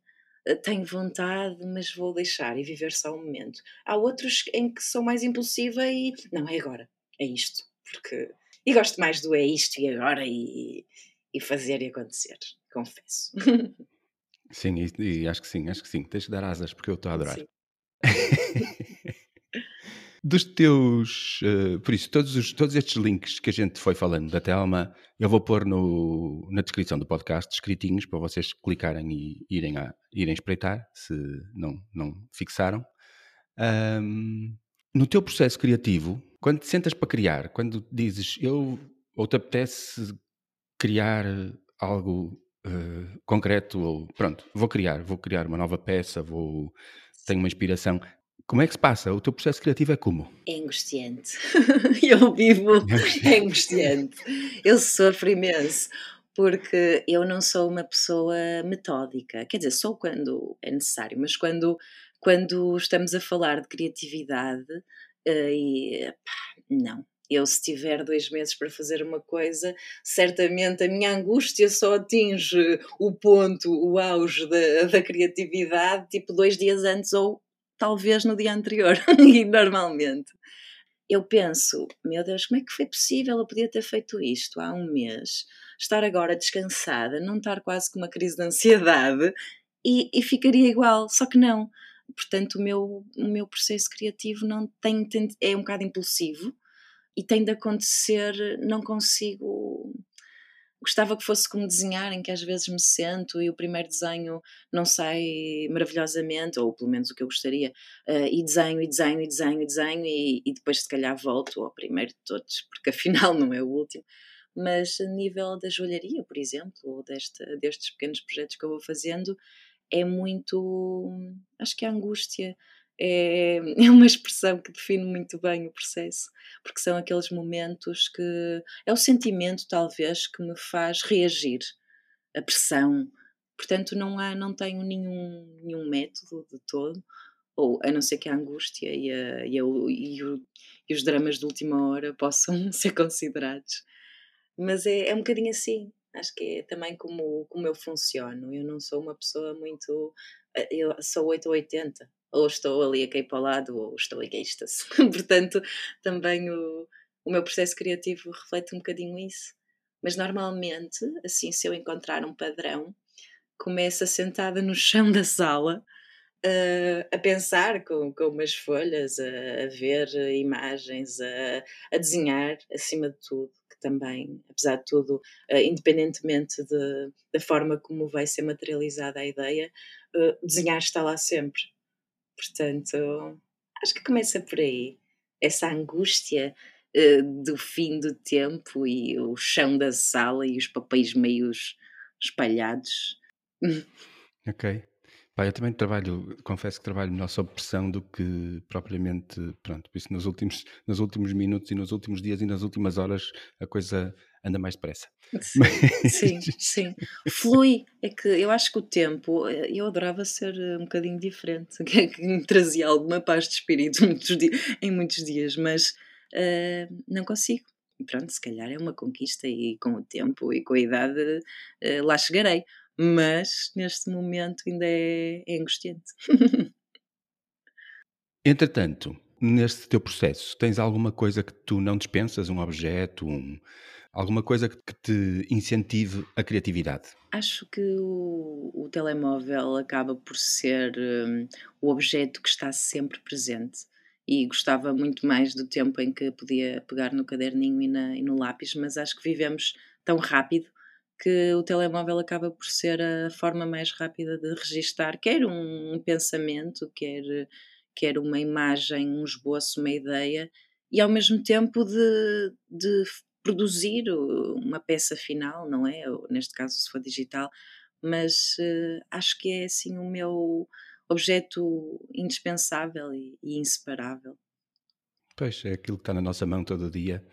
eh, tenho vontade, mas vou deixar e viver só o um momento. Há outros em que sou mais impulsiva e não, é agora, é isto. Porque. E gosto mais do é isto e agora e, e fazer e acontecer, confesso. Sim, e, e, acho que sim, acho que sim. Tens de dar asas porque eu estou a adorar. Dos teus. Uh, por isso, todos, os, todos estes links que a gente foi falando da Telma, eu vou pôr no, na descrição do podcast, escritinhos, para vocês clicarem e irem, a, irem espreitar, se não, não fixaram. Um, no teu processo criativo, quando te sentas para criar, quando dizes eu ou te apetece criar algo uh, concreto, ou pronto, vou criar, vou criar uma nova peça, vou tenho uma inspiração. Como é que se passa? O teu processo criativo é como? É angustiante. eu vivo é angustiante. Eu sofro imenso porque eu não sou uma pessoa metódica. Quer dizer, sou quando é necessário, mas quando, quando estamos a falar de criatividade, uh, e, pá, não. Eu, se tiver dois meses para fazer uma coisa, certamente a minha angústia só atinge o ponto, o auge da, da criatividade, tipo dois dias antes ou talvez no dia anterior, e normalmente. Eu penso, meu Deus, como é que foi possível? Eu podia ter feito isto há um mês, estar agora descansada, não estar quase com uma crise de ansiedade e, e ficaria igual, só que não. Portanto, o meu, o meu processo criativo não tem, tem, é um bocado impulsivo e tem de acontecer, não consigo gostava que fosse como desenhar, em que às vezes me sento e o primeiro desenho não sai maravilhosamente, ou pelo menos o que eu gostaria, uh, e desenho, e desenho, e desenho, e desenho, e, e depois se calhar volto ao primeiro de todos, porque afinal não é o último. Mas a nível da joalharia, por exemplo, ou desta, destes pequenos projetos que eu vou fazendo, é muito. Acho que a angústia é, é uma expressão que define muito bem o processo, porque são aqueles momentos que é o sentimento, talvez, que me faz reagir, a pressão. Portanto, não há, não tenho nenhum, nenhum método de todo, ou a não ser que a angústia e, a, e, a, e, o, e os dramas de última hora possam ser considerados. Mas é, é um bocadinho assim. Acho que é também como, como eu funciono. Eu não sou uma pessoa muito. Eh, eu sou 8 ou 80 ou estou ali a cair para o lado, ou estou egoísta-se. Portanto, também o, o meu processo criativo reflete um bocadinho isso. Mas normalmente, assim, se eu encontrar um padrão, começo sentada no chão da sala uh, a pensar com, com umas folhas, a, a ver imagens, a, a, desenhar, acima de tudo, que também, apesar de tudo, uh, independentemente de, da forma como vai ser materializada a ideia, uh, desenhar está lá sempre. Portanto, acho que começa por aí. Essa angústia uh, do fim do tempo e o chão da sala e os papéis meios espalhados. Ok. Eu também trabalho, confesso que trabalho melhor sob pressão do que propriamente, pronto, por isso nos últimos, nos últimos minutos e nos últimos dias e nas últimas horas a coisa anda mais depressa. Sim, Mas... sim, sim. Flui. É que eu acho que o tempo, eh, eu adorava ser eh, um bocadinho diferente, que me trazia alguma paz de espírito muitos dias, em muitos dias, mas uh, não consigo. Pronto, se calhar é uma conquista e com o tempo e com a idade uh, lá chegarei. Mas neste momento ainda é, é angustiante. Entretanto, neste teu processo, tens alguma coisa que tu não dispensas, um objeto, um, Alguma coisa que te incentive a criatividade? Acho que o, o telemóvel acaba por ser um, o objeto que está sempre presente e gostava muito mais do tempo em que podia pegar no caderninho e, na, e no lápis, mas acho que vivemos tão rápido que o telemóvel acaba por ser a forma mais rápida de registar quer um pensamento, quer, quer uma imagem, um esboço, uma ideia, e ao mesmo tempo de, de produzir uma peça final, não é? Neste caso, se for digital, mas uh, acho que é assim o meu objeto indispensável e, e inseparável. Pois, é aquilo que está na nossa mão todo dia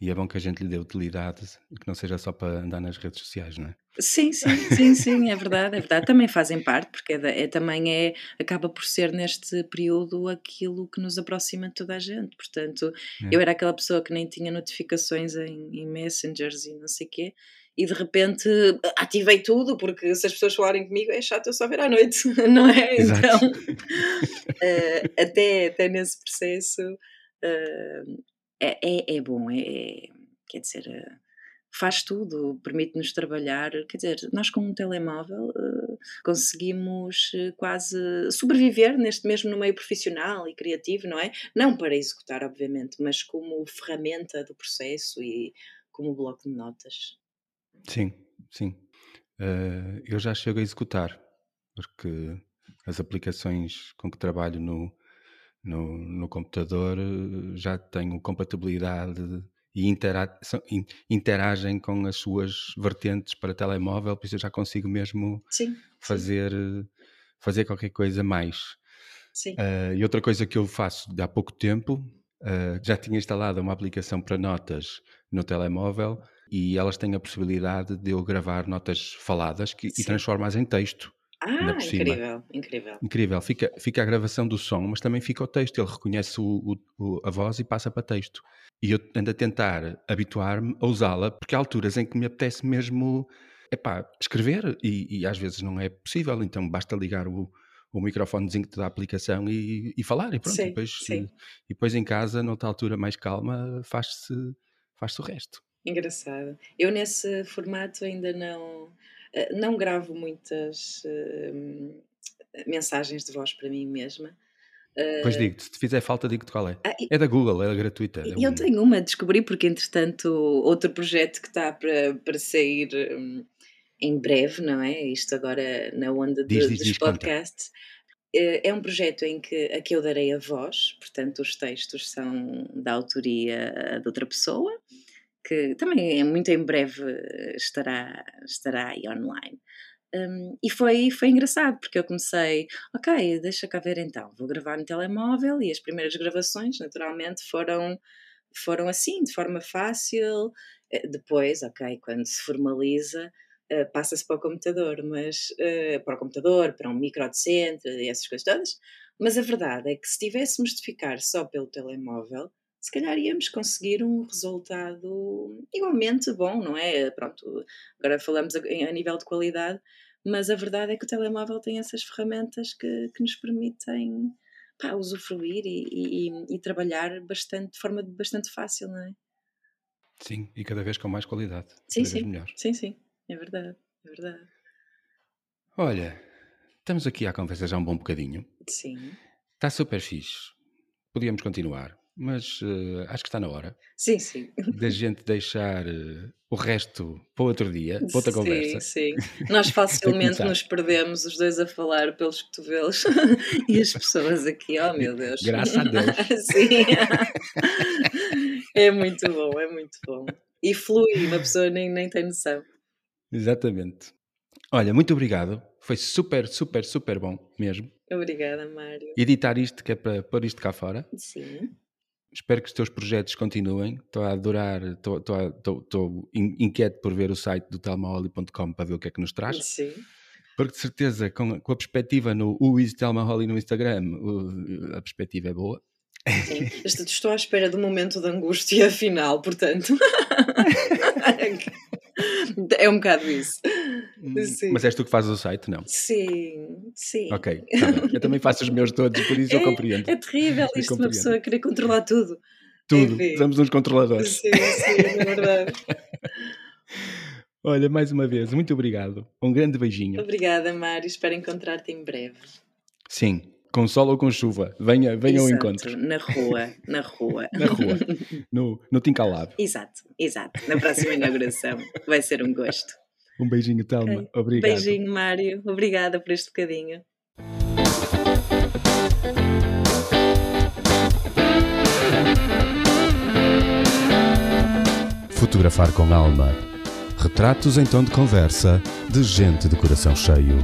e é bom que a gente lhe dê utilidade que não seja só para andar nas redes sociais, não é? Sim, sim, sim, sim, é verdade, é verdade. Também fazem parte, porque é, é, também é, acaba por ser neste período aquilo que nos aproxima de toda a gente. Portanto, é. eu era aquela pessoa que nem tinha notificações em, em messengers e não sei o quê, e de repente ativei tudo, porque se as pessoas falarem comigo é chato eu só ver à noite, não é? Exato. Então, uh, até, até nesse processo uh, é, é, é, bom, é, é quer dizer, uh, faz tudo, permite-nos trabalhar, quer dizer, nós com um telemóvel conseguimos quase sobreviver neste mesmo no meio profissional e criativo, não é? Não para executar, obviamente, mas como ferramenta do processo e como bloco de notas. Sim, sim. Uh, eu já chego a executar, porque as aplicações com que trabalho no, no, no computador eh, já tenho compatibilidade e intera interagem com as suas vertentes para telemóvel, por isso eu já consigo mesmo sim, fazer, sim. fazer qualquer coisa mais. Uh, e outra coisa que eu faço há pouco tempo, uh, já tinha instalado uma aplicação para notas no telemóvel e elas têm a possibilidade de eu gravar notas faladas que, e transformá-las em texto. Ah, incrível, incrível. Incrível. Fica, fica a gravação do som, mas também fica o texto. Ele reconhece o, o, a voz e passa para texto. E eu ando a tentar habituar-me a usá-la, porque há alturas em que me apetece mesmo epá, escrever e, e às vezes não é possível, então basta ligar o, o microfonezinho da aplicação e, e falar e pronto. Sim, e, depois, sim. E, depois em casa, noutra altura mais calma, faz-se faz o resto. Engraçado. Eu nesse formato ainda não, não gravo muitas uh, mensagens de voz para mim mesma. Uh, pois digo, se te fizer falta, digo-te qual é. Ah, é da Google, é gratuita. É eu tenho uma, descobri porque entretanto outro projeto que está para, para sair um, em breve, não é? Isto agora na onda de, diz, diz, dos diz, podcasts. É um projeto em que a que eu darei a voz, portanto os textos são da autoria de outra pessoa que também é muito em breve estará, estará aí online. Um, e foi, foi engraçado, porque eu comecei, ok, deixa cá ver então, vou gravar no telemóvel e as primeiras gravações, naturalmente, foram, foram assim, de forma fácil. Eh, depois, ok, quando se formaliza, uh, passa-se para o computador, mas uh, para o computador, para um micro de centro e essas coisas todas. Mas a verdade é que se tivéssemos de ficar só pelo telemóvel, se calhar íamos conseguir um resultado igualmente bom, não é? Pronto, agora falamos a, nível de qualidade, mas a verdade é que o telemóvel tem essas ferramentas que, que nos permitem pá, usufruir e, e, e, trabalhar bastante, de forma bastante fácil, não é? Sim, e cada vez com mais qualidade. Sim, sim. Melhor. Sim, sim, é verdade, é verdade. Olha, estamos aqui à conversa já um bom bocadinho. Sim. Está super fixe. Podíamos continuar, mas uh, acho que está na hora. Sim, sim. Da gente deixar uh, o resto para outro dia, para outra sim, conversa. Sim, Nós facilmente nos perdemos os dois a falar pelos cotovelos e as pessoas aqui, oh meu Deus. Graças a Deus. sim. é muito bom, é muito bom. E flui, uma pessoa nem, nem tem noção. Exatamente. Olha, muito obrigado. Foi super, super, super bom mesmo. Obrigada, Mário. Editar isto, que é para pôr isto cá fora. Sim espero que os teus projetos continuem. Estou a adorar, estou, estou, estou, estou inquieto por ver o site do telmaholly.com para ver o que é que nos traz. Sim. Porque de certeza, com, com a perspectiva no Who is Telma Holly no Instagram, o, a perspectiva é boa. Sim, estou à espera do momento de angústia final, portanto. é um bocado isso. Hum, sim. Mas és tu que fazes o site, não? Sim, sim. Ok, tá eu também faço os meus todos, por isso é, eu compreendo. É terrível isto de uma pessoa querer controlar tudo. Tudo, Enfim. somos uns controladores. Sim, sim, é verdade. Olha, mais uma vez, muito obrigado. Um grande beijinho. Obrigada, Mário. Espero encontrar-te em breve. Sim, com sol ou com chuva. Venha, venha ao encontro. Na rua, na rua. na rua, no, no Tincalab. Exato, exato. Na próxima inauguração. Vai ser um gosto. Um beijinho, Telma. Okay. Obrigado. Beijinho, Mário. Obrigada por este bocadinho. Fotografar com alma. Retratos em tom de conversa de gente de coração cheio.